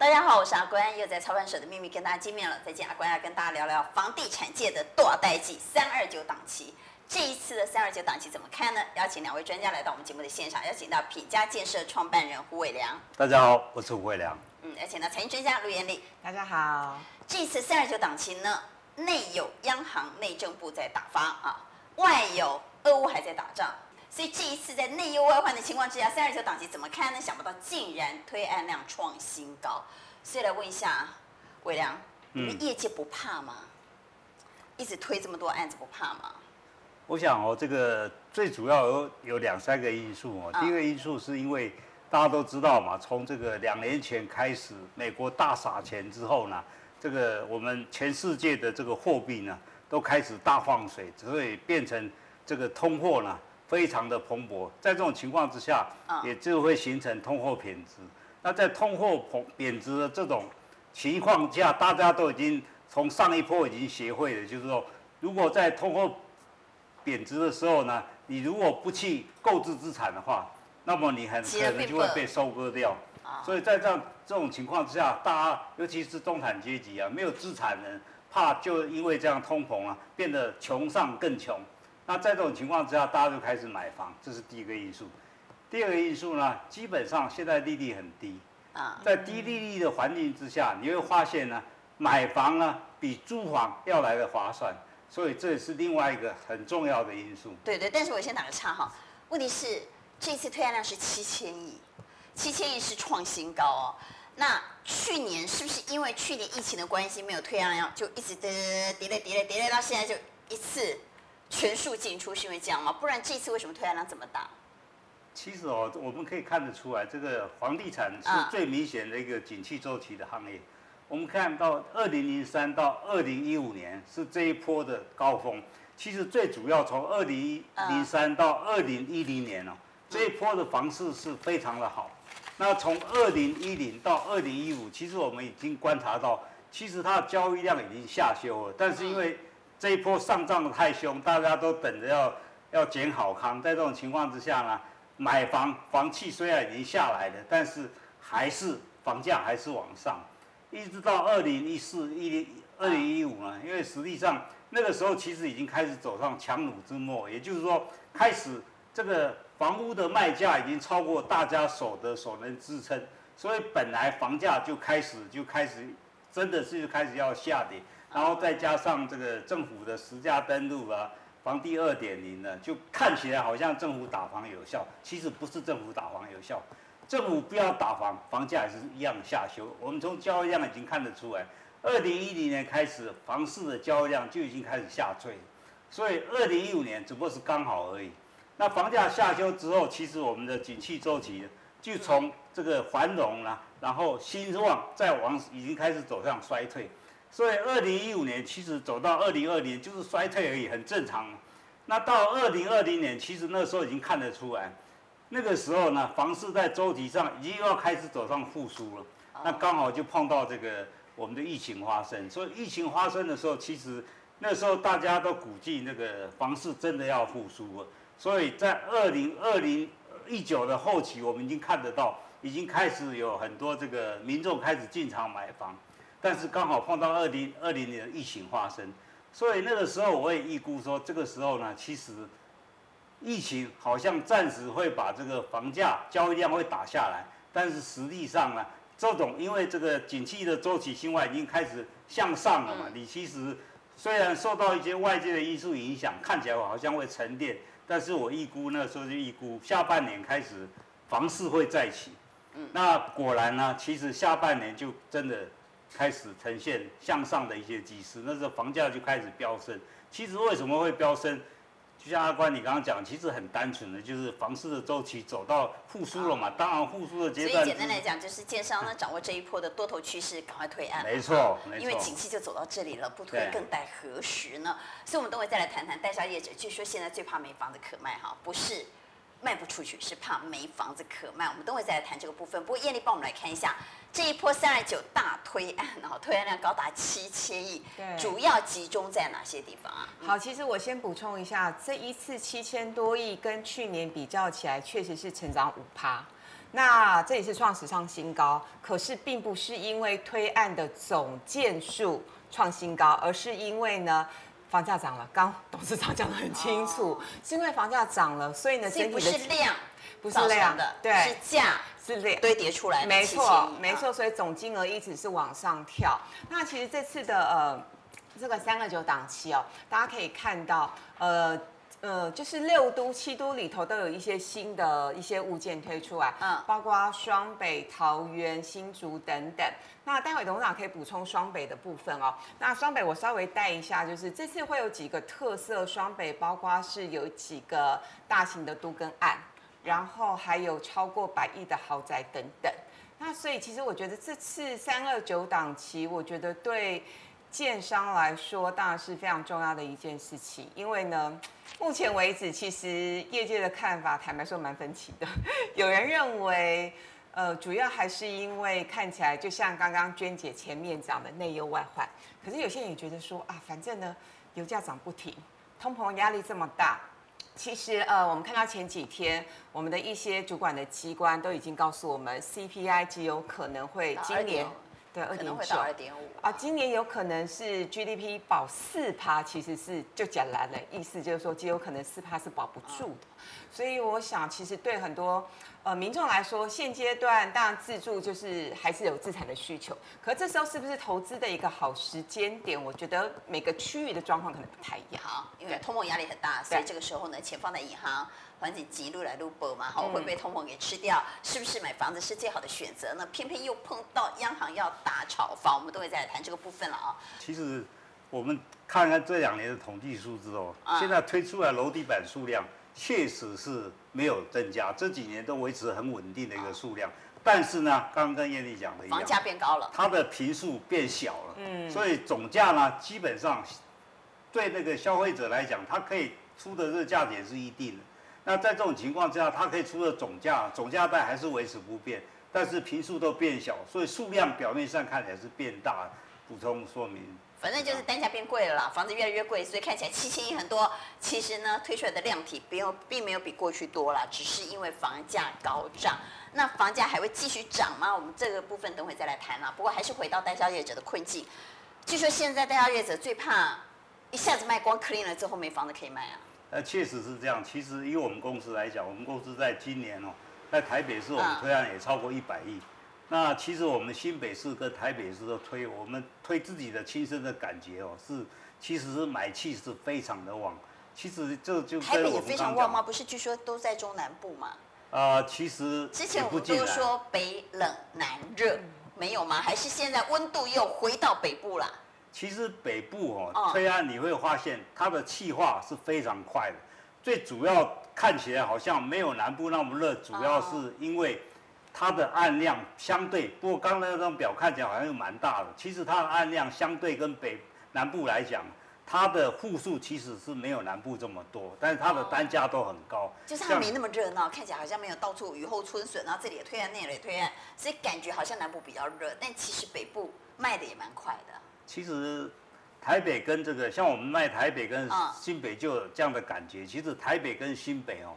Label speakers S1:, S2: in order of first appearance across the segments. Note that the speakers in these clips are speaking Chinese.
S1: 大家好，我是阿关，又在操盘手的秘密跟大家见面了。再见，阿关要跟大家聊聊房地产界的大代志三二九档期。这一次的三二九档期怎么看呢？邀请两位专家来到我们节目的现场，邀请到品家建设创办人胡伟良。
S2: 大家好，我是胡伟良。
S1: 嗯，邀请到财经专家陆延丽。
S3: 大家好。
S1: 这次三二九档期呢，内有央行、内政部在打发啊，外有俄乌还在打仗。所以这一次在内忧外患的情况之下，三二九档期怎么看呢？想不到竟然推案量创新高。所以来问一下伟良，你们业界不怕吗？一直推这么多案子不怕吗？
S2: 我想哦，这个最主要有有两三个因素哦。第一个因素是因为大家都知道嘛，从这个两年前开始，美国大撒钱之后呢，这个我们全世界的这个货币呢都开始大放水，所以变成这个通货呢。非常的蓬勃，在这种情况之下，也就会形成通货贬值。那在通货膨贬值的这种情况下，大家都已经从上一波已经学会了，就是说，如果在通货贬值的时候呢，你如果不去购置资产的话，那么你很可能就会被收割掉。所以在这样这种情况之下，大家尤其是中产阶级啊，没有资产的人，怕就因为这样通膨啊，变得穷上更穷。那在这种情况之下，大家就开始买房，这是第一个因素。第二个因素呢，基本上现在利率很低啊，在低利率的环境之下，你会发现呢，买房呢比租房要来的划算，所以这也是另外一个很重要的因素。
S1: 对对，但是我先打个岔哈，问题是这次推案量是七千亿，七千亿是创新高哦。那去年是不是因为去年疫情的关系没有推案量，就一直跌跌跌跌跌跌到现在就一次？全数进出是因为这样吗？不然这次为什么推案量这么大？
S2: 其实哦，我们可以看得出来，这个房地产是最明显的一个景气周期的行业。我们看到二零零三到二零一五年是这一波的高峰。其实最主要从二零零三到二零一零年哦，这一波的房市是非常的好。那从二零一零到二零一五，其实我们已经观察到，其实它的交易量已经下修了，但是因为这一波上涨的太凶，大家都等着要要捡好康。在这种情况之下呢，买房房企虽然已经下来了，但是还是房价还是往上，一直到二零一四、一零二零一五呢，因为实际上那个时候其实已经开始走上强弩之末，也就是说，开始这个房屋的卖价已经超过大家所得所能支撑，所以本来房价就开始就开始真的是开始要下跌。然后再加上这个政府的实价登录啊，房地二点零呢，就看起来好像政府打房有效，其实不是政府打房有效，政府不要打房，房价也是一样下修。我们从交易量已经看得出来，二零一零年开始，房市的交易量就已经开始下坠，所以二零一五年只不过是刚好而已。那房价下修之后，其实我们的景气周期就从这个繁荣了，然后兴旺再往已经开始走向衰退。所以，二零一五年其实走到二零二零就是衰退而已，很正常。那到二零二零年，其实那时候已经看得出来，那个时候呢，房市在周期上已经要开始走上复苏了。那刚好就碰到这个我们的疫情发生。所以疫情发生的时候，其实那时候大家都估计那个房市真的要复苏了。所以在二零二零一九的后期，我们已经看得到，已经开始有很多这个民众开始进场买房。但是刚好碰到二零二零年的疫情发生，所以那个时候我也预估说，这个时候呢，其实疫情好像暂时会把这个房价交易量会打下来，但是实际上呢，这种因为这个景气的周期性外已经开始向上了嘛，你其实虽然受到一些外界的因素影响，看起来好像会沉淀，但是我预估那个时候就预估下半年开始房市会再起，那果然呢，其实下半年就真的。开始呈现向上的一些趋势，那时候房价就开始飙升。其实为什么会飙升？就像阿关你刚刚讲，其实很单纯的，就是房市的周期走到复苏了嘛。当然复苏的阶段。
S1: 所以简单来讲，就是建商呢掌握这一波的多头趋势，赶快推案。
S2: 没错，没错。
S1: 因为景气就走到这里了，不推更待何时呢？所以我们等会再来谈谈代销业者。据说现在最怕没房子可卖哈，不是。卖不出去是怕没房子可卖，我们等会再来谈这个部分。不过燕俐帮我们来看一下这一波三二九大推案，然后推案量高达七千亿，对，主要集中在哪些地方啊？
S3: 好，其实我先补充一下，这一次七千多亿跟去年比较起来，确实是成长五趴。那这也是创史上新高，可是并不是因为推案的总件数创新高，而是因为呢房价涨了。刚董事长讲得很清楚，哦、是因为房价涨了，所以呢整
S1: 不是量，
S3: 不是量
S1: 的，
S3: 对，
S1: 是价
S3: 是量
S1: 堆叠出来的，
S3: 没错没错，所以总金额一直是往上跳。那其实这次的呃这个三个九档期哦，大家可以看到呃。呃，就是六都、七都里头都有一些新的一些物件推出来，嗯，包括双北、桃园、新竹等等。那待会董事长可以补充双北的部分哦。那双北我稍微带一下，就是这次会有几个特色，双北包括是有几个大型的都跟案，然后还有超过百亿的豪宅等等。那所以其实我觉得这次三二九档期，我觉得对。建商来说，当然是非常重要的一件事情，因为呢，目前为止，其实业界的看法，坦白说蛮分歧的。有人认为，呃，主要还是因为看起来就像刚刚娟姐前面讲的内忧外患，可是有些人也觉得说啊，反正呢，油价涨不停，通膨压力这么大，其实呃，我们看到前几天，我们的一些主管的机关都已经告诉我们，CPI 极有可能会今年。对，二点九，二点五啊，今年有可能是 GDP 保四趴，其实是就讲难了，意思就是说，极有可能四趴是保不住的。所以我想，其实对很多呃民众来说，现阶段当然自住就是还是有资产的需求，可这时候是不是投资的一个好时间点？我觉得每个区域的状况可能不太一样，
S1: 因为通膨压力很大，所以这个时候呢，钱放在银行。环境急路来路薄嘛，好，会被通膨给吃掉，是不是买房子是最好的选择呢？偏偏又碰到央行要打炒房，我们都会再来谈这个部分了啊。
S2: 其实我们看看这两年的统计数字哦，现在推出来楼地板数量确实是没有增加，这几年都维持很稳定的一个数量。但是呢，刚刚跟燕丽讲的一样，
S1: 房价变高了，
S2: 它的坪数变小了，嗯，所以总价呢，基本上对那个消费者来讲，它可以出的这个价钱是一定的。那在这种情况之下，它可以出的总价总价带还是维持不变，但是坪数都变小，所以数量表面上看起来是变大。补充说明，
S1: 反正就是单价变贵了啦，房子越来越贵，所以看起来七千亿很多。其实呢，推出来的量体并没有并没有比过去多了，只是因为房价高涨。那房价还会继续涨吗？我们这个部分等会再来谈啦。不过还是回到代销业者的困境，据说现在代销业者最怕一下子卖光 clean 了之后没房子可以卖啊。
S2: 呃，确实是这样。其实以我们公司来讲，我们公司在今年哦，在台北市我们推案也超过一百亿。那其实我们新北市跟台北市都推，我们推自己的亲身的感觉哦，是其实是买气是非常的旺。其实这就
S1: 台北也非常旺吗？不是，据说都在中南部吗？
S2: 啊、呃，其实
S1: 之前我们都说北冷南热，没有吗？还是现在温度又回到北部啦？
S2: 其实北部哦，推案你会发现它的气化是非常快的。最主要看起来好像没有南部那么热，主要是因为它的案量相对。不过刚才那张表看起来好像又蛮大的，其实它的案量相对跟北南部来讲，它的户数其实是没有南部这么多，但是它的单价都很高。
S1: 就是它没那么热闹，看起来好像没有到处雨后春笋，然后这里也推案，那里也推案，所以感觉好像南部比较热，但其实北部卖的也蛮快的。
S2: 其实台北跟这个，像我们卖台北跟新北就有这样的感觉。其实台北跟新北哦，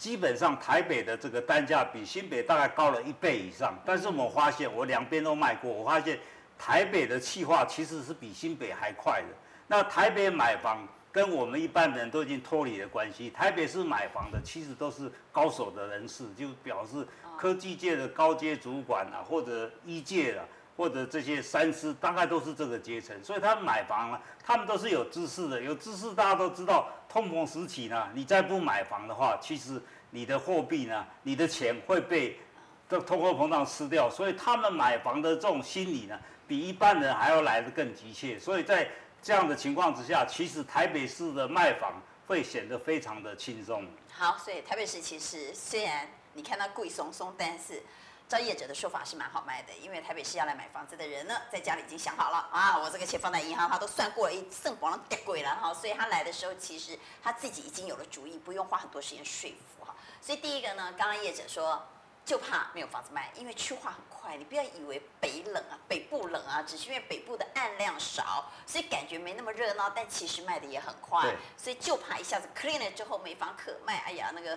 S2: 基本上台北的这个单价比新北大概高了一倍以上。但是我们发现，我两边都卖过，我发现台北的气化其实是比新北还快的。那台北买房跟我们一般人都已经脱离了关系。台北市买房的其实都是高手的人士，就表示科技界的高阶主管啊，或者一界的。或者这些三师大概都是这个阶层，所以他们买房呢，他们都是有知识的。有知识，大家都知道，通膨时期呢，你再不买房的话，其实你的货币呢，你的钱会被这通货膨胀吃掉。所以他们买房的这种心理呢，比一般人还要来得更急切。所以在这样的情况之下，其实台北市的卖房会显得非常的轻松。
S1: 好，所以台北市其实虽然你看它贵松松，但是。照业者的说法是蛮好卖的，因为台北市要来买房子的人呢，在家里已经想好了啊，我这个钱放在银行，他都算过了，一剩光了，跌贵了哈，所以他来的时候，其实他自己已经有了主意，不用花很多时间说服哈。所以第一个呢，刚刚业者说就怕没有房子卖，因为去化很快，你不要以为北冷啊，北部冷啊，只是因为北部的案量少，所以感觉没那么热闹，但其实卖的也很快，所以就怕一下子 clean 了之后没房可卖，哎呀那个。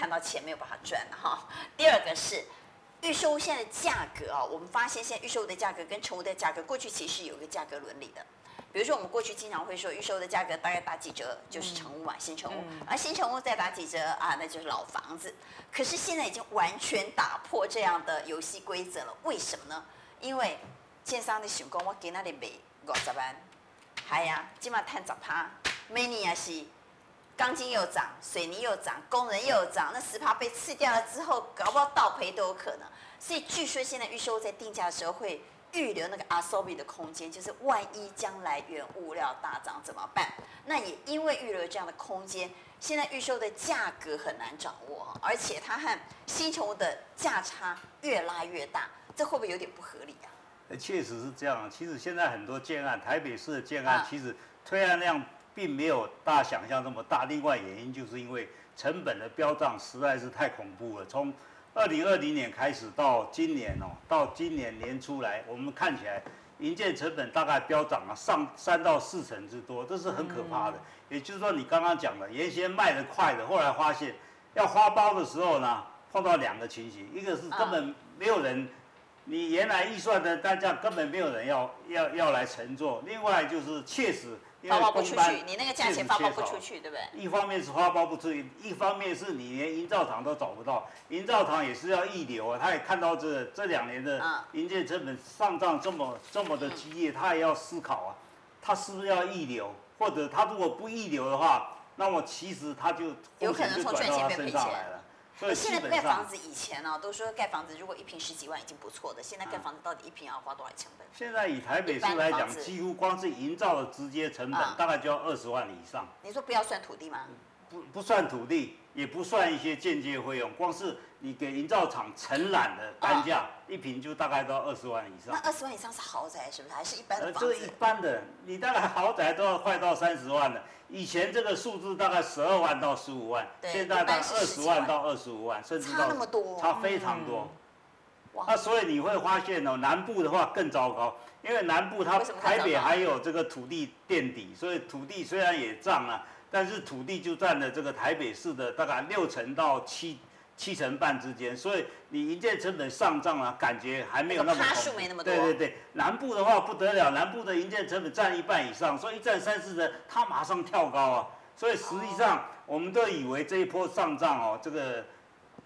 S1: 看到钱没有办法赚了哈。第二个是预售屋现在的价格啊，我们发现现在预售屋的价格跟成屋的价格，过去其实有一个价格伦理的。比如说我们过去经常会说预售的价格大概打几折就是成屋嘛，新成屋，而新成屋再打几折啊，那就是老房子。可是现在已经完全打破这样的游戏规则了，为什么呢？因为建商的想讲我给那里卖五十万，还呀，起码赚十趴，每年也是钢筋又涨，水泥又涨，工人又涨，那十趴被吃掉了之后，搞不好倒赔都有可能。所以据说现在预售在定价的时候会。预留那个阿 SOBI 的空间，就是万一将来原物料大涨怎么办？那也因为预留这样的空间，现在预售的价格很难掌握，而且它和新球的价差越拉越大，这会不会有点不合理啊？
S2: 确实是这样。其实现在很多建案，台北市的建案，其实推案量并没有大家想象这么大。另外原因就是因为成本的飙涨实在是太恐怖了。从二零二零年开始到今年哦，到今年年初来，我们看起来营建成本大概飙涨了上三到四成之多，这是很可怕的。也就是说，你刚刚讲的，原先卖得快的，后来发现要花包的时候呢，碰到两个情形，一个是根本没有人，你原来预算的单价根本没有人要要要来乘坐，另外就是确实。
S1: 发包不出去，你那个价钱发包不出去，对不对？
S2: 一方面是发包不出去，一方面是你连营造厂都找不到，营造厂也是要溢流啊。他也看到这这两年的营建成本上涨这么这么的激烈，他也要思考啊，他是不是要溢流，或者他如果不溢流的话，那么其实他就
S1: 有可能从赚钱变赔钱
S2: 来了。
S1: 现在盖房子以前呢、啊，都说盖房子如果一平十几万已经不错的，现在盖房子到底一平要花多少成本？
S2: 现在以台北市来讲，几乎光是营造的直接成本大概就要二十万以上。
S1: 你说不要算土地吗？
S2: 不不算土地，也不算一些间接费用，光是你给营造厂承揽的单价，一平就大概都要二十万以上。
S1: 那二十万以上是豪宅是不是？还是一般的房
S2: 子？一般的，你大概豪宅都要快到三十万了。以前这个数字大概十二万到十五万，现在大概二十万到二十五万，甚至到
S1: 差那么多，
S2: 差非常多。那所以你会发现哦，南部的话更糟糕，因为南部它台北还有这个土地垫底，所以土地虽然也涨了，但是土地就占了这个台北市的大概六成到七。七成半之间，所以你营建成本上涨啊，感觉还没有那么
S1: 数没那么多。
S2: 对对对，南部的话不得了，南部的营建成本占一半以上，所以一占三四成，它马上跳高啊。所以实际上，我们都以为这一波上涨哦，这个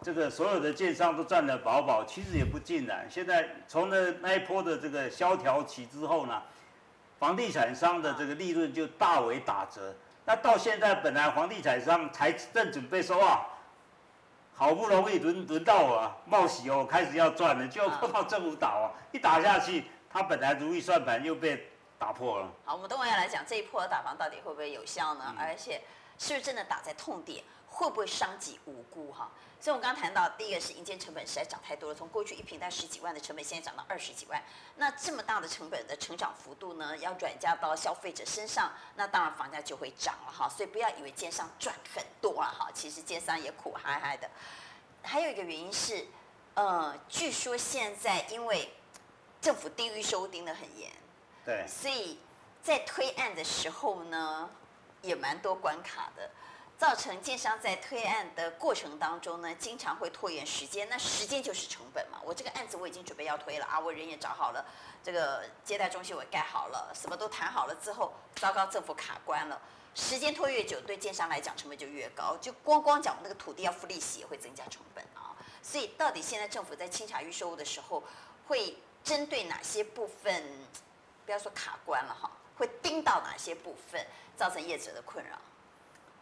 S2: 这个所有的建商都赚得饱饱，其实也不尽然。现在从那那一波的这个萧条期之后呢，房地产商的这个利润就大为打折。那到现在，本来房地产商才正准备说啊。好不容易轮轮到我冒喜哦，开始要赚了，就碰到政府倒啊，一打下去，他本来如意算盘又被打破了。
S1: 好，我们等会要来讲这一波打房到底会不会有效呢？而且是不是真的打在痛点？会不会伤及无辜哈？所以，我刚刚谈到，第一个是营建成本实在涨太多了，从过去一坪在十几万的成本，现在涨到二十几万。那这么大的成本的成长幅度呢，要转嫁到消费者身上，那当然房价就会涨了哈。所以不要以为奸商赚很多了哈，其实奸商也苦嗨嗨的。还有一个原因是，呃，据说现在因为政府低预收盯得很严，
S2: 对，
S1: 所以在推案的时候呢，也蛮多关卡的。造成建商在推案的过程当中呢，经常会拖延时间。那时间就是成本嘛。我这个案子我已经准备要推了啊，我人也找好了，这个接待中心我也盖好了，什么都谈好了之后，糟糕，政府卡关了。时间拖越久，对建商来讲成本就越高。就光光讲那个土地要付利息，也会增加成本啊。所以到底现在政府在清查预售物的时候，会针对哪些部分？不要说卡关了哈，会盯到哪些部分，造成业者的困扰？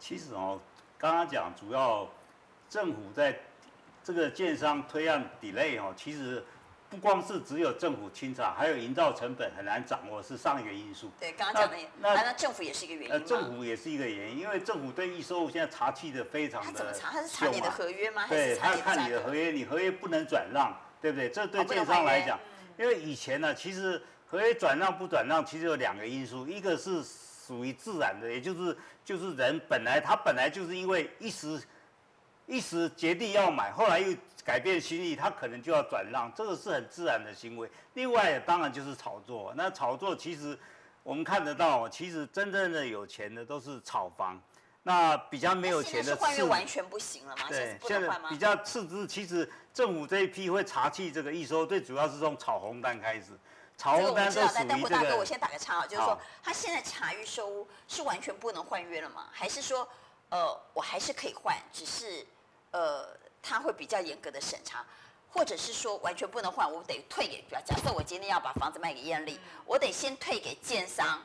S2: 其实哦，刚刚讲主要政府在这个建商推案 delay 哦，其实不光是只有政府清查，还有营造成本很难掌握，是上一个因素。
S1: 对，刚刚讲的那，那政府也是一个原因。呃，
S2: 政府也是一个原因，因为政府对预售现在查气的非常的。
S1: 他怎么查？他是查你的合约吗？
S2: 对，他看你的合约，你合约不能转让，对不对？这对建商来讲，因为以前呢，其实合约转让不转让，其实有两个因素，一个是。属于自然的，也就是就是人本来他本来就是因为一时一时决定要买，后来又改变心意，他可能就要转让，这个是很自然的行为。另外当然就是炒作，那炒作其实我们看得到，其实真正的有钱的都是炒房，那比较没有钱的
S1: 换约完全不行了吗？对，现在
S2: 比较次之。其实政府这一批会查缉这个一收，最主要是从炒红单开始。炒红单都属于这个。但
S1: 胡大哥，我先打个岔啊，就是说他现在查预售屋是完全不能换约了吗？还是说，呃，我还是可以换，只是呃，他会比较严格的审查，或者是说完全不能换，我得退给，比如假设我今天要把房子卖给艳丽，我得先退给建商。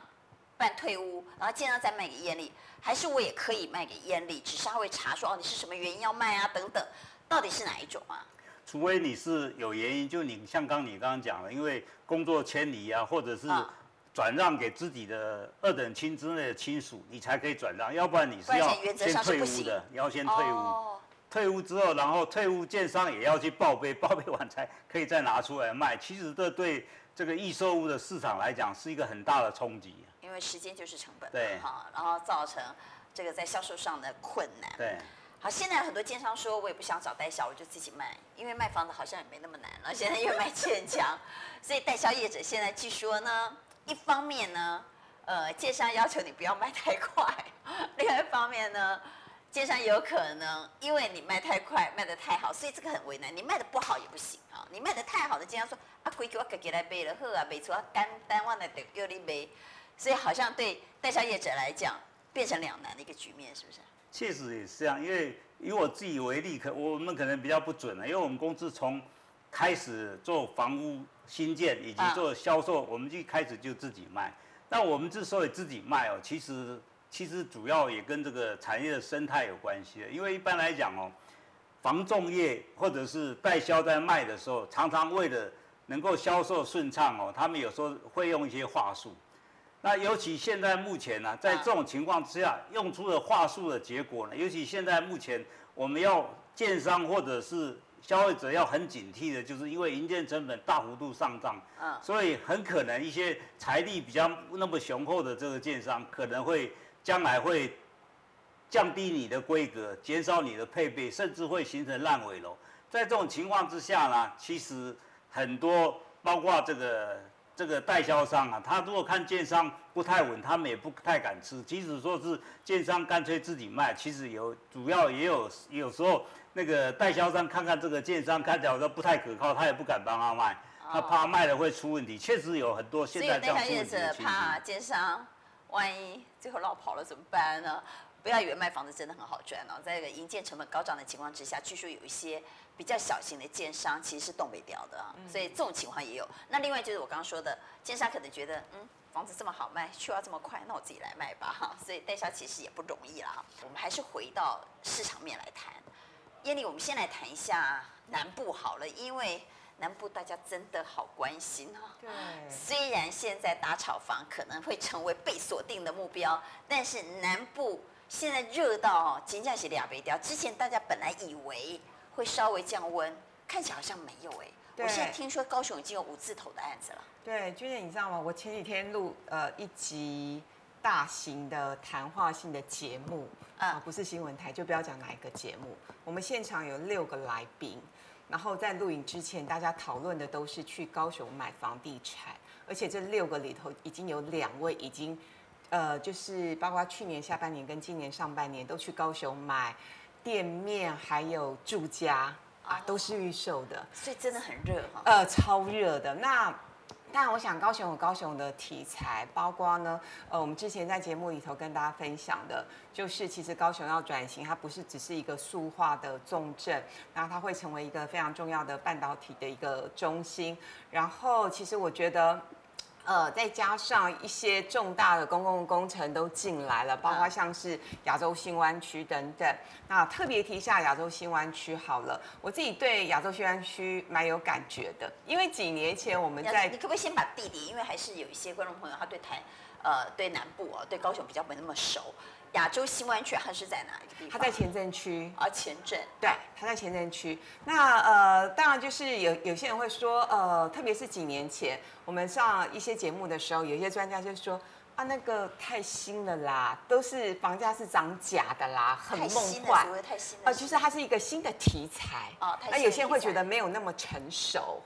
S1: 办退屋，然后建商再卖给艳丽，还是我也可以卖给艳丽，只是他会查说哦，你是什么原因要卖啊等等，到底是哪一种啊？
S2: 除非你是有原因，就你像刚你刚刚讲的，因为工作迁离啊，或者是转让给自己的二等亲之内的亲属，你才可以转让，要不然你是要先退屋的，你要先退屋。哦、退屋之后，然后退屋建商也要去报备，报备完才可以再拿出来卖。其实这对这个易售屋的市场来讲是一个很大的冲击。
S1: 因为时间就是成本，
S2: 对，
S1: 哈，然后造成这个在销售上的困难，
S2: 对。
S1: 好，现在很多建商说，我也不想找代销，我就自己卖，因为卖房子好像也没那么难了。现在又卖建强，所以代销业者现在据说呢，一方面呢，呃，建商要求你不要卖太快，另外一方面呢。建商有可能因为你卖太快，卖得太好，所以这个很为难。你卖得不好也不行啊，你卖得太好的建商说啊，归给我自己来背了，好啊，卖出啊，单单忘了得给你背，所以好像对代销业者来讲，变成两难的一个局面，是不是？
S2: 确实也是这样，因为以我自己为例，可我们可能比较不准了，因为我们公司从开始做房屋新建以及做销售，啊、我们一开始就自己卖。那我们之所以自己卖哦，其实。其实主要也跟这个产业的生态有关系的，因为一般来讲哦，房仲业或者是代销在卖的时候，常常为了能够销售顺畅哦，他们有时候会用一些话术。那尤其现在目前呢，在这种情况之下，用出的话术的结果呢，尤其现在目前我们要建商或者是消费者要很警惕的，就是因为营建成本大幅度上涨，所以很可能一些财力比较那么雄厚的这个建商可能会。将来会降低你的规格，减少你的配备，甚至会形成烂尾楼。在这种情况之下呢，其实很多包括这个这个代销商啊，他如果看建商不太稳，他们也不太敢吃。即使说是建商干脆自己卖，其实有主要也有有时候那个代销商看看这个建商看起来说不太可靠，他也不敢帮他卖，他怕卖了会出问题。确实有很多现在这样出问题的情形。
S1: 万一最后落跑了怎么办呢？不要以为卖房子真的很好赚哦，在一个营建成本高涨的情况之下，据说有一些比较小型的奸商其实是动不了的啊，所以这种情况也有。那另外就是我刚刚说的，奸商可能觉得，嗯，房子这么好卖，去化这么快，那我自己来卖吧哈。所以代销其实也不容易啦。我们还是回到市场面来谈。艳丽，我们先来谈一下南部好了，因为。南部大家真的好关心哈，对。虽然现在打炒房可能会成为被锁定的目标，但是南部现在热到哦，金价是俩北调。之前大家本来以为会稍微降温，看起来好像没有哎。对。我现在听说高雄已经有五字头的案子了。
S3: 对，君姐你知道吗？我前几天录呃一集大型的谈话性的节目啊，不是新闻台，就不要讲哪一个节目。我们现场有六个来宾。然后在录影之前，大家讨论的都是去高雄买房地产，而且这六个里头已经有两位已经，呃，就是包括去年下半年跟今年上半年都去高雄买店面，还有住家啊，都是预售的，
S1: 所以真的很热哈，
S3: 呃，超热的那。但我想高雄有高雄的题材，包括呢，呃，我们之前在节目里头跟大家分享的，就是其实高雄要转型，它不是只是一个塑化的重镇，然后它会成为一个非常重要的半导体的一个中心。然后，其实我觉得。呃，再加上一些重大的公共工程都进来了，包括像是亚洲新湾区等等。那特别提一下亚洲新湾区好了，我自己对亚洲新湾区蛮有感觉的，因为几年前我们在，
S1: 你可不可以先把地理，因为还是有一些观众朋友他对台，呃，对南部哦，对高雄比较没那么熟。亚洲新湾区它是在哪一个地方？
S3: 它在前镇区
S1: 啊，前镇。
S3: 对，它在前镇区。那呃，当然就是有有些人会说，呃，特别是几年前我们上一些节目的时候，有些专家就说啊，那个太新了啦，都是房价是涨假的啦，很梦幻。
S1: 太新了。
S3: 呃，就是它是一个新的题材。哦，太新。那有些人会觉得没有那么成熟。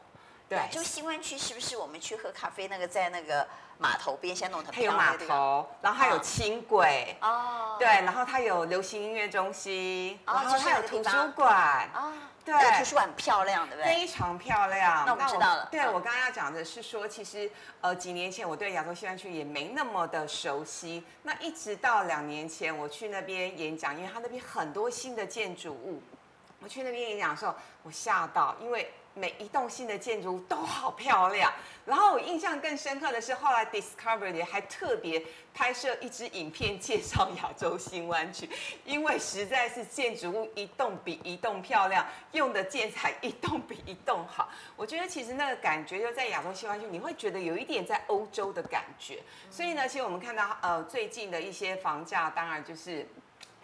S3: 对，
S1: 就新湾区是不是我们去喝咖啡那个在那个码头边现在弄得
S3: 它有
S1: 码？
S3: 头，然后还有轻轨，
S1: 哦，
S3: 对，然后它有流行音乐中心，
S1: 哦
S3: 然
S1: 后
S3: 它有
S1: 图
S3: 书馆，
S1: 啊，
S3: 对。
S1: 那图书馆很漂亮，对不对？
S3: 非常漂亮。
S1: 那我们知道了。
S3: 对
S1: 嗯。
S3: 我刚刚要讲的是说，其实呃几年前我对亚洲新湾区也没那么的熟悉，那一直到两年前我去那边演讲，因为它那边很多新的建筑物，我去那边演讲的时候，我吓到，因为每一栋新的建筑都好漂亮。然后我印象更深刻的是，后来 Discovery 还特别拍摄一支影片介绍亚洲新湾区，因为实在是建筑物一栋比一栋漂亮，用的建材一栋比一栋好。我觉得其实那个感觉就在亚洲新湾区，你会觉得有一点在欧洲的感觉。所以呢，其实我们看到呃最近的一些房价，当然就是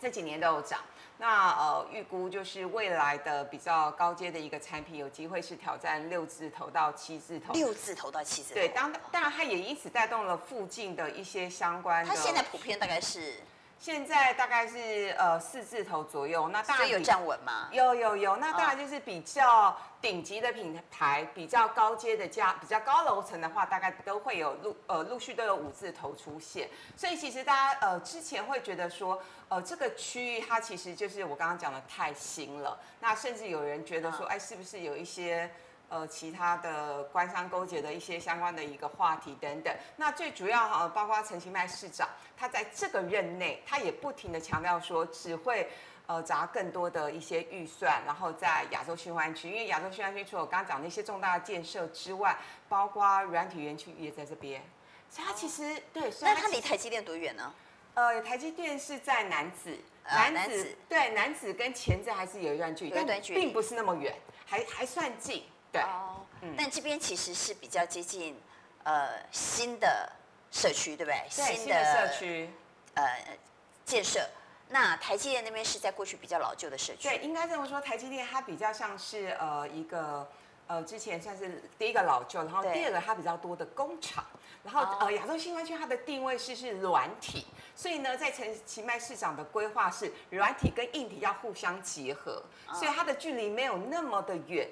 S3: 这几年都有涨。那呃，预估就是未来的比较高阶的一个产品，有机会是挑战六字头到七字头。
S1: 六字头到七字头，
S3: 对，当当然它也因此带动了附近的一些相关的。
S1: 它现在普遍大概是，
S3: 现在大概是呃四字头左右，那当然比
S1: 所以有站稳吗？
S3: 有有有，那当然就是比较顶级的品牌，比较高阶的价，比较高楼层的话，大概都会有陆呃陆续都有五字头出现。所以其实大家呃之前会觉得说，呃这个区域它其实就是我刚刚讲的太新了，那甚至有人觉得说，哎是不是有一些。呃，其他的官商勾结的一些相关的一个话题等等，那最主要哈，包括陈其迈市长，他在这个任内，他也不停的强调说，只会呃砸更多的一些预算，然后在亚洲循环区，因为亚洲循环区除了我刚刚讲的一些重大的建设之外，包括软体园区也在这边，所以它其实、哦、对，所以
S1: 那它离台积电多远呢？
S3: 呃，台积电是在楠梓，
S1: 呃、
S3: 楠梓对，南子跟前镇还是有一段距离，
S1: 有一段距离，
S3: 并不是那么远，还还算近。对，
S1: 哦，嗯、但这边其实是比较接近，呃，新的社区，对不对？
S3: 对新的社区，
S1: 呃，建设。那台积电那边是在过去比较老旧的社区。
S3: 对，应该这么说，台积电它比较像是呃一个呃之前算是第一个老旧，然后第二个它比较多的工厂，然后、哦、呃亚洲新湾区它的定位是是软体，所以呢，在陈其迈市长的规划是软体跟硬体要互相结合，哦、所以它的距离没有那么的远。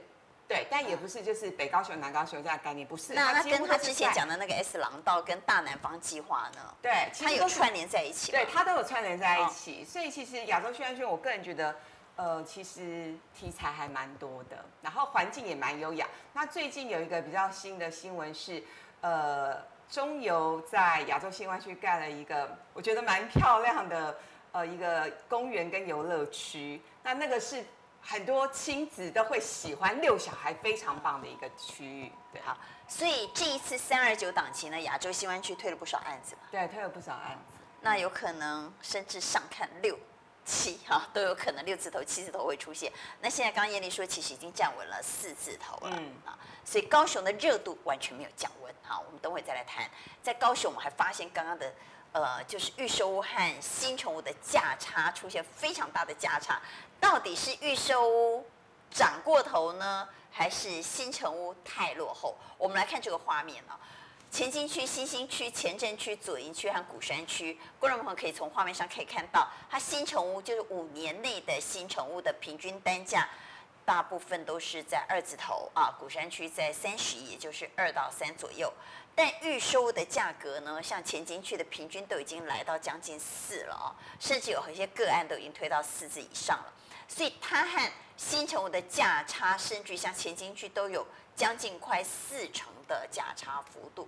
S3: 对，但也不是就是北高雄、南高雄这样的概念，不是。
S1: 那那跟他之前讲的那个 S 廊道跟大南方计划呢？
S3: 对，
S1: 它有串联在一起。
S3: 对，它都有串联在一起。哦、所以其实亚洲新湾区，我个人觉得，呃，其实题材还蛮多的，然后环境也蛮优雅。那最近有一个比较新的新闻是，呃，中油在亚洲新湾区盖了一个我觉得蛮漂亮的呃一个公园跟游乐区。那那个是。很多亲子都会喜欢遛小孩，非常棒的一个区域。对，
S1: 好，所以这一次三二九档期呢，亚洲新湾区推了不少案子嘛。
S3: 对，推了不少案子。
S1: 那有可能甚至上看六七哈，都有可能六字头、七字头会出现。那现在刚刚燕俐说，其实已经站稳了四字头了。嗯啊，所以高雄的热度完全没有降温。好，我们等会再来谈。在高雄，我们还发现刚刚的。呃，就是预售屋和新成屋的价差出现非常大的价差，到底是预售屋涨过头呢，还是新成屋太落后？我们来看这个画面啊，前金区、新兴区、前镇区、左营区和鼓山区，观众朋友可以从画面上可以看到，它新成屋就是五年内的新成屋的平均单价，大部分都是在二字头啊，鼓山区在三十，也就是二到三左右。但预售的价格呢，像前金区的平均都已经来到将近四了啊，甚至有一些个案都已经推到四字以上了。所以它和新成屋的价差，甚至像前金区都有将近快四成的价差幅度。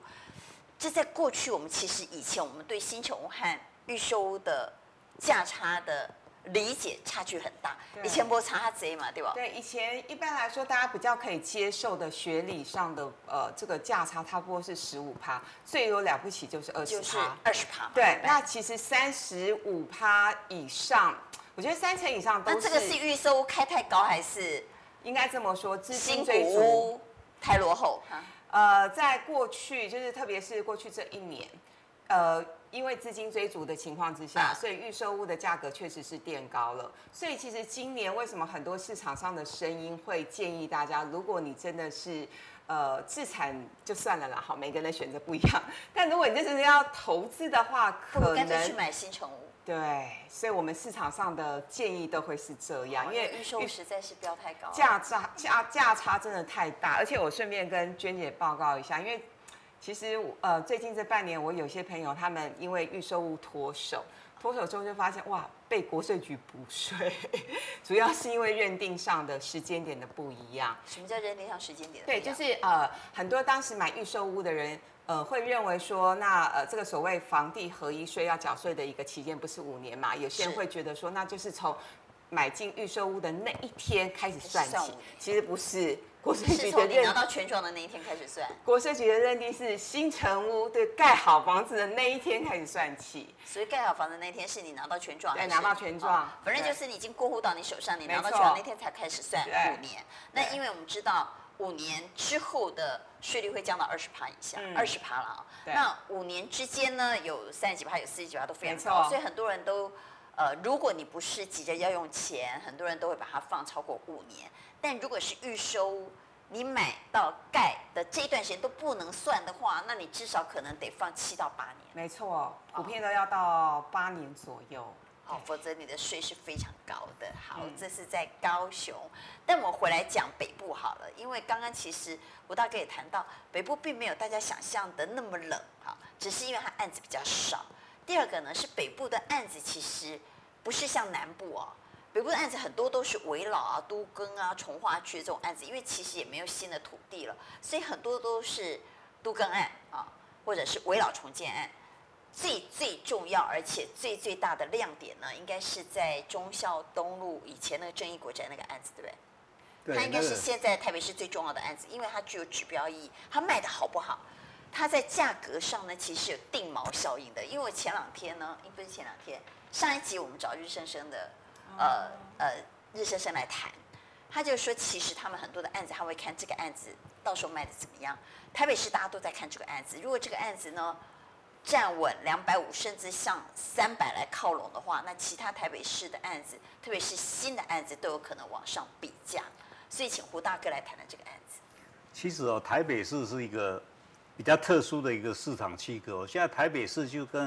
S1: 这在过去我们其实以前我们对新成屋和预售的价差的。理解差距很大，以前不差贼嘛，对吧？
S3: 对，以前一般来说，大家比较可以接受的学理上的呃这个价差，差不多是十五趴，最有了不起就是二十趴，
S1: 就是二十趴。
S3: 对，对那其实三十五趴以上，我觉得三成以上都是。
S1: 那这个是预售开太高，还是
S3: 应该这么说，资金
S1: 追逐太落后？
S3: 呃，在过去，就是特别是过去这一年，呃。因为资金追逐的情况之下，所以预售物的价格确实是垫高了。所以其实今年为什么很多市场上的声音会建议大家，如果你真的是呃自产就算了啦，好，每个人的选择不一样。但如果你这是要投资的话，可能
S1: 干脆去买新成屋。
S3: 对，所以我们市场上的建议都会是这样，因为
S1: 预售实在是标太高，
S3: 价差价价差真的太大。而且我顺便跟娟姐报告一下，因为其实呃最近这半年，我有些朋友他们因为预售屋脱手，脱手之后就发现哇被国税局补税，主要是因为认定上的时间点的不一样。
S1: 什么叫认定上时间点的？
S3: 对，就是呃很多当时买预售屋的人。呃，会认为说，那呃，这个所谓房地合一税要缴税的一个期间不是五年嘛？有些人会觉得说，那就是从买进预售屋的那一天开始算起。其实不是，国税局的认定
S1: 你拿到权状的那一天开始算。
S3: 国税局的认定是新成屋对盖好房子的那一天开始算起。
S1: 所以盖好房子的那一天是你拿到权状，
S3: 对，拿到权状，哦，
S1: 反正就是你已经过户到你手上，你拿到权状那天才开始算五年。那因为我们知道。五年之后的税率会降到二十趴以下，二十趴了啊。那五年之间呢，有三十几趴，有四十几趴，都非常高。所以很多人都，呃，如果你不是急着要用钱，很多人都会把它放超过五年。但如果是预收，你买到盖的这一段时间都不能算的话，那你至少可能得放七到八年。
S3: 没错，普遍都要到八年左右。
S1: 好，否则你的税是非常高的。好，这是在高雄。但我回来讲北部好了，因为刚刚其实吴大哥也谈到，北部并没有大家想象的那么冷哈，只是因为它案子比较少。第二个呢，是北部的案子其实不是像南部哦，北部的案子很多都是围老啊、都更啊、重化区这种案子，因为其实也没有新的土地了，所以很多都是都更案啊，或者是围老重建案。最最重要，而且最最大的亮点呢，应该是在忠孝东路以前那个正义国宅那个案子，对不对？对。它应该是现在台北市最重要的案子，因为它具有指标意义。它卖的好不好？它在价格上呢，其实有定锚效应的。因为我前两天呢，不是前两天，上一集我们找日升升的，呃呃，日升升来谈，他就说，其实他们很多的案子，他会看这个案子到时候卖的怎么样。台北市大家都在看这个案子，如果这个案子呢，站稳两百五，甚至向三百来靠拢的话，那其他台北市的案子，特别是新的案子，都有可能往上比价。所以，请胡大哥来谈谈这个案子。
S2: 其实哦，台北市是一个比较特殊的一个市场区隔。现在台北市就跟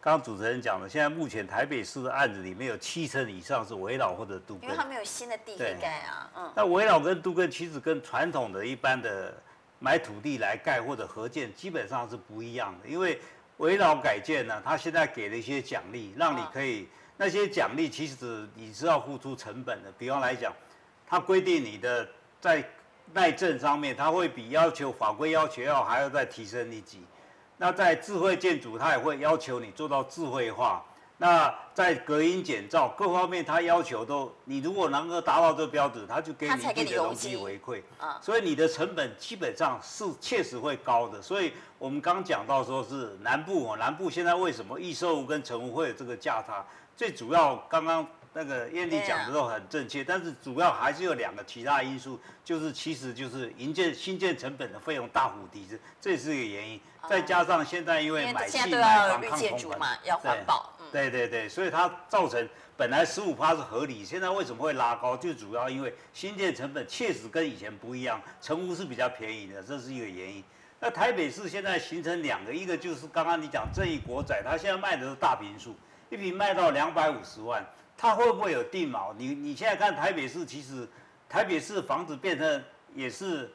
S2: 刚刚主持人讲的，现在目前台北市的案子里面有七成以上是围老或者都更，
S1: 因为它没有新的地可以盖啊。嗯。
S2: 那围老跟都更其实跟传统的一般的买土地来盖或者合建基本上是不一样的，因为。围老改建呢，他现在给了一些奖励，让你可以那些奖励其实你是要付出成本的。比方来讲，它规定你的在耐震上面，它会比要求法规要求要还要再提升一级。那在智慧建筑，它也会要求你做到智慧化。那在隔音减噪各方面，它要求都，你如果能够达到这个标准，它就给你一定的东西回馈。所以你的成本基本上是确实会高的。所以我们刚讲到说是南部哦，南部现在为什么易售屋跟成屋会有这个价差？最主要刚刚那个艳丽讲的都很正确，但是主要还是有两个其他因素，就是其实就是营建新建成本的费用大幅提升，这是一个原因。再加上现在因为买气买房抗通膨嘛，
S1: 要环保。
S2: 对对对，所以它造成本来十五趴是合理，现在为什么会拉高？就主要因为新建成本确实跟以前不一样，成屋是比较便宜的，这是一个原因。那台北市现在形成两个，一个就是刚刚你讲正义国仔，它现在卖的是大平数，一平卖到两百五十万，它会不会有地锚？你你现在看台北市，其实台北市房子变成也是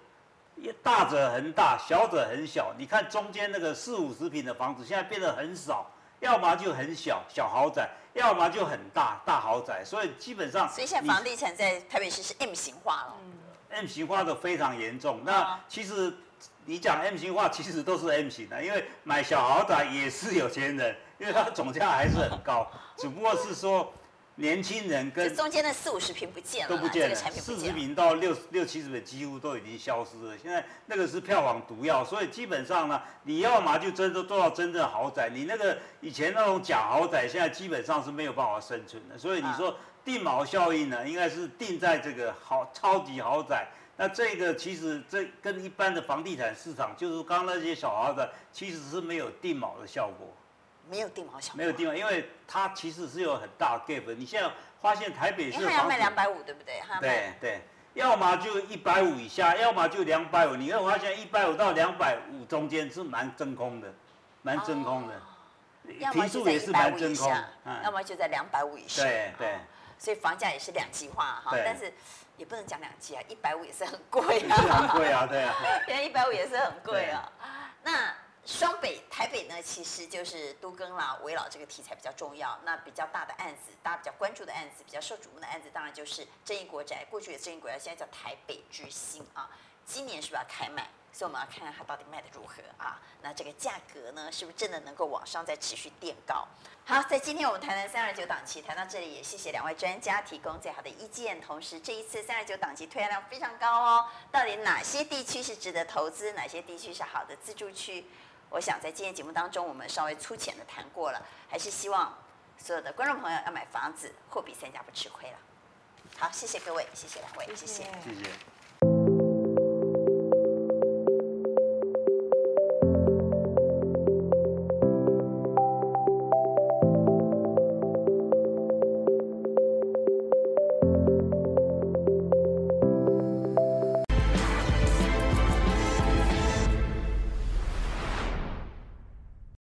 S2: 大者很大，小者很小。你看中间那个四五十平的房子，现在变得很少。要么就很小小豪宅，要么就很大大豪宅，所以基本上，
S1: 所以现在房地产在台北市是 M 型化了。
S2: 嗯，M 型化的非常严重。那其实你讲 M 型化，其实都是 M 型的，因为买小豪宅也是有钱人，因为它总价还是很高，只不过是说。年轻人跟
S1: 中间的四五十平不见了，
S2: 都不见了，四十平到六六七十坪几乎都已经消失了。现在那个是票房毒药，所以基本上呢，你要嘛就真的做到真正豪宅，你那个以前那种假豪宅，现在基本上是没有办法生存的。所以你说定锚效应呢，应该是定在这个豪超级豪宅。那这个其实这跟一般的房地产市场，就是刚刚那些小豪宅，其实是没有定锚的效果。
S1: 没有定锚小，
S2: 没有定锚，因为它其实是有很大的 gap。你现在发现台北市
S1: 因为要卖两百五，对不对？
S2: 对对，要么就一百五以下，要么就两百五。你会发现一百五到两百五中间是蛮真空的，蛮真空的。
S1: 要么就在一百五以下，要么就在两百五以下。
S2: 对对。
S1: 所以房价也是两极化哈，但是也不能讲两极啊，一百五也是很贵啊。
S2: 很贵啊，对啊。
S1: 现在一百五也是很贵啊。那双北、台北呢，其实就是都更啦、围老这个题材比较重要。那比较大的案子，大家比较关注的案子，比较受瞩目的案子，当然就是正义国宅，过去的正义国宅，现在叫台北之星啊。今年是不是要开卖？所以我们要看看它到底卖得如何啊？那这个价格呢，是不是真的能够往上再持续垫高？好，在今天我们台南三二九档期谈到这里，也谢谢两位专家提供最好的意见。同时，这一次三二九档期推案量非常高哦，到底哪些地区是值得投资，哪些地区是好的自住区？我想在今天节目当中，我们稍微粗浅的谈过了，还是希望所有的观众朋友要买房子，货比三家不吃亏了。好，谢谢各位，谢谢两位，谢谢，谢谢。谢谢